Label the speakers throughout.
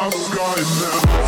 Speaker 1: Schmerz. Du hast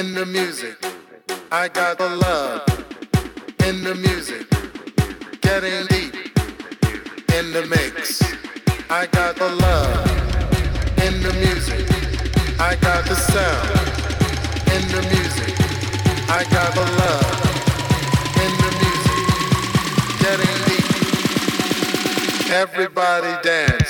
Speaker 2: in the music. I got the love in the music. Getting deep in the mix. I got the love in the music. I got the sound in the music. I got the love in the music. Getting deep. Everybody dance.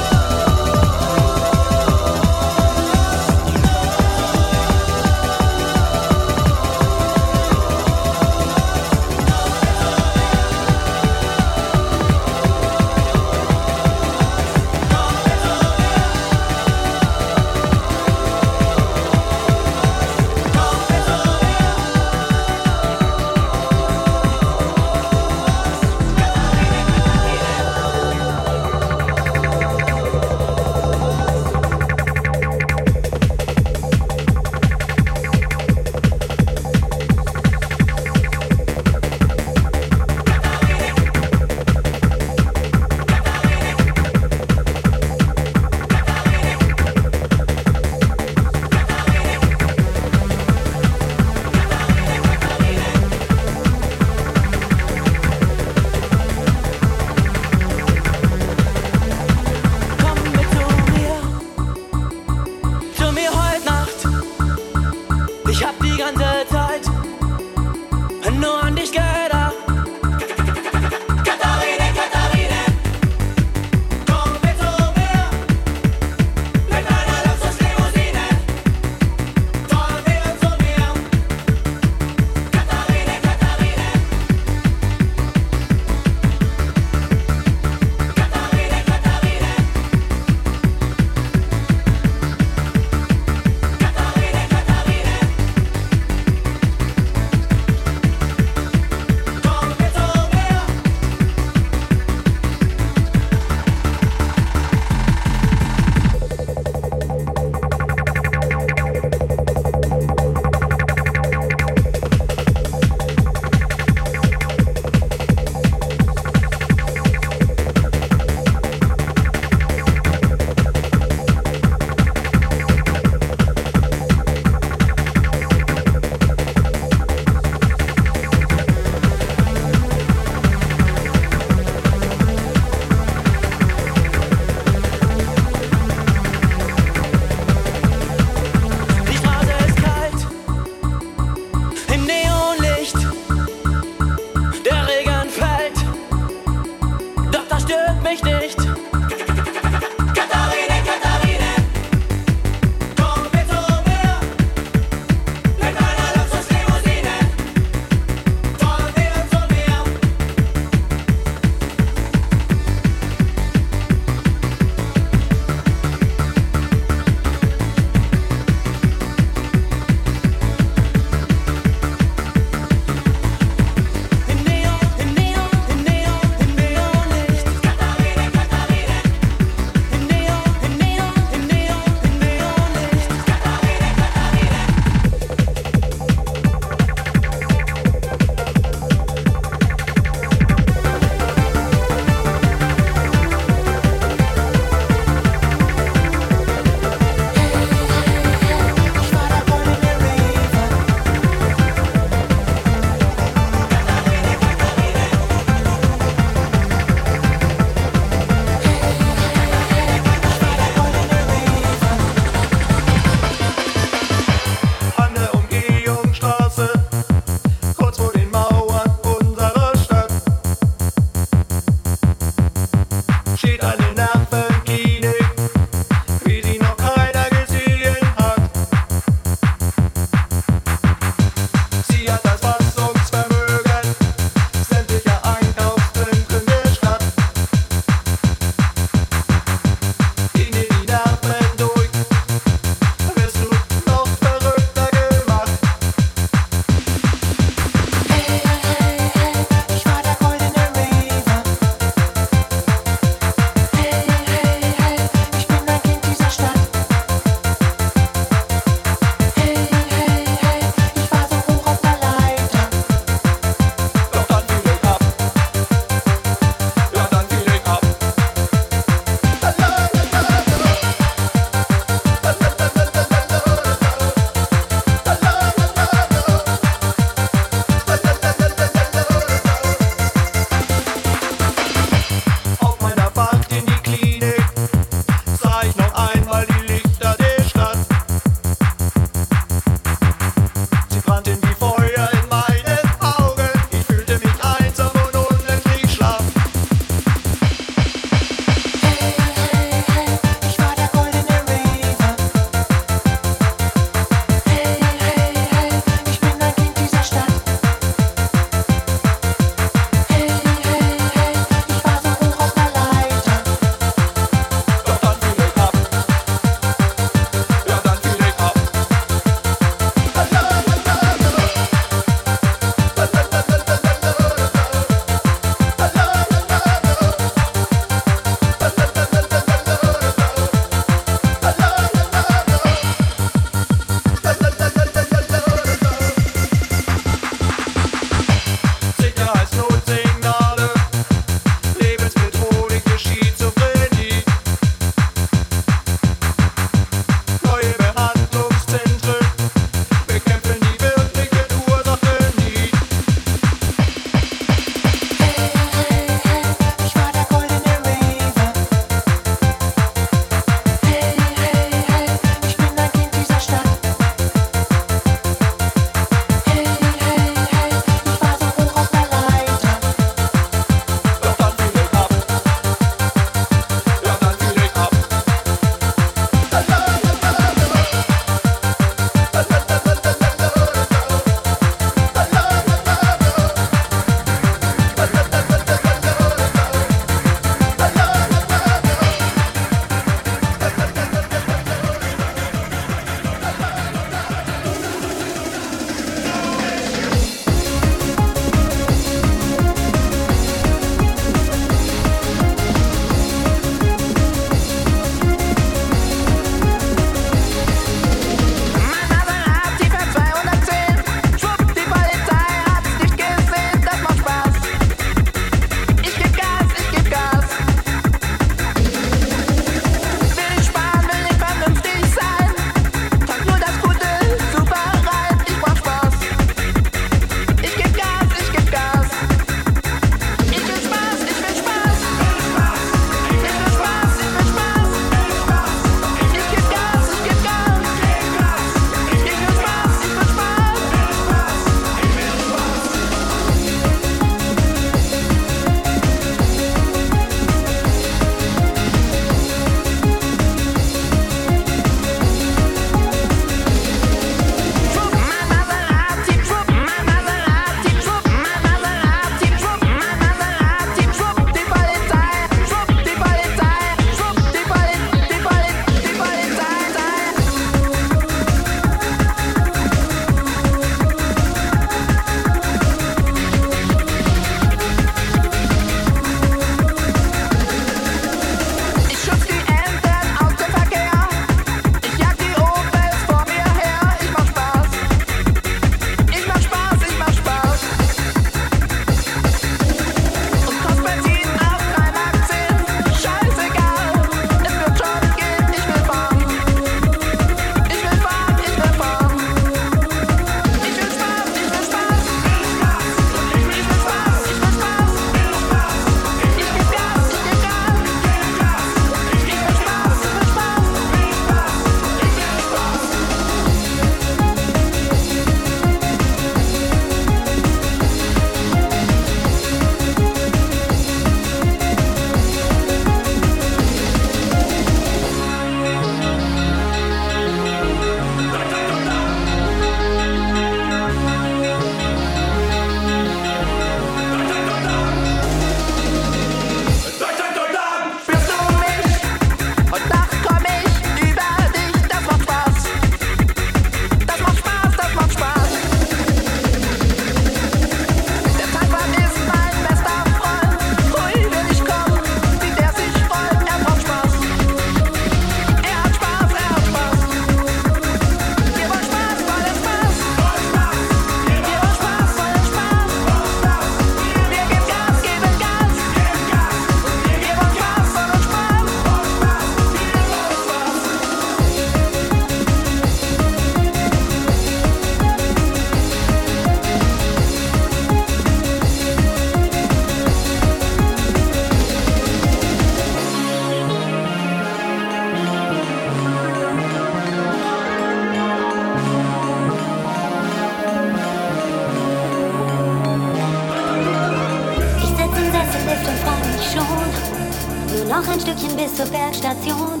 Speaker 3: Zur Bergstation.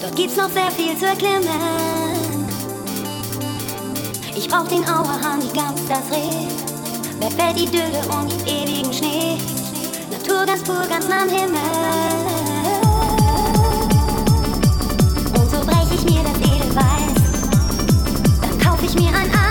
Speaker 3: Dort gibt's noch sehr viel zu erklimmen. Ich brauch den Auerhahn, die Gams, das Reh. Wer fällt die Dürre und ewigen Schnee? Natur ganz pur, ganz nah am Himmel. Und so brech ich mir das Edelweiß. Dann kauf ich mir ein Eis.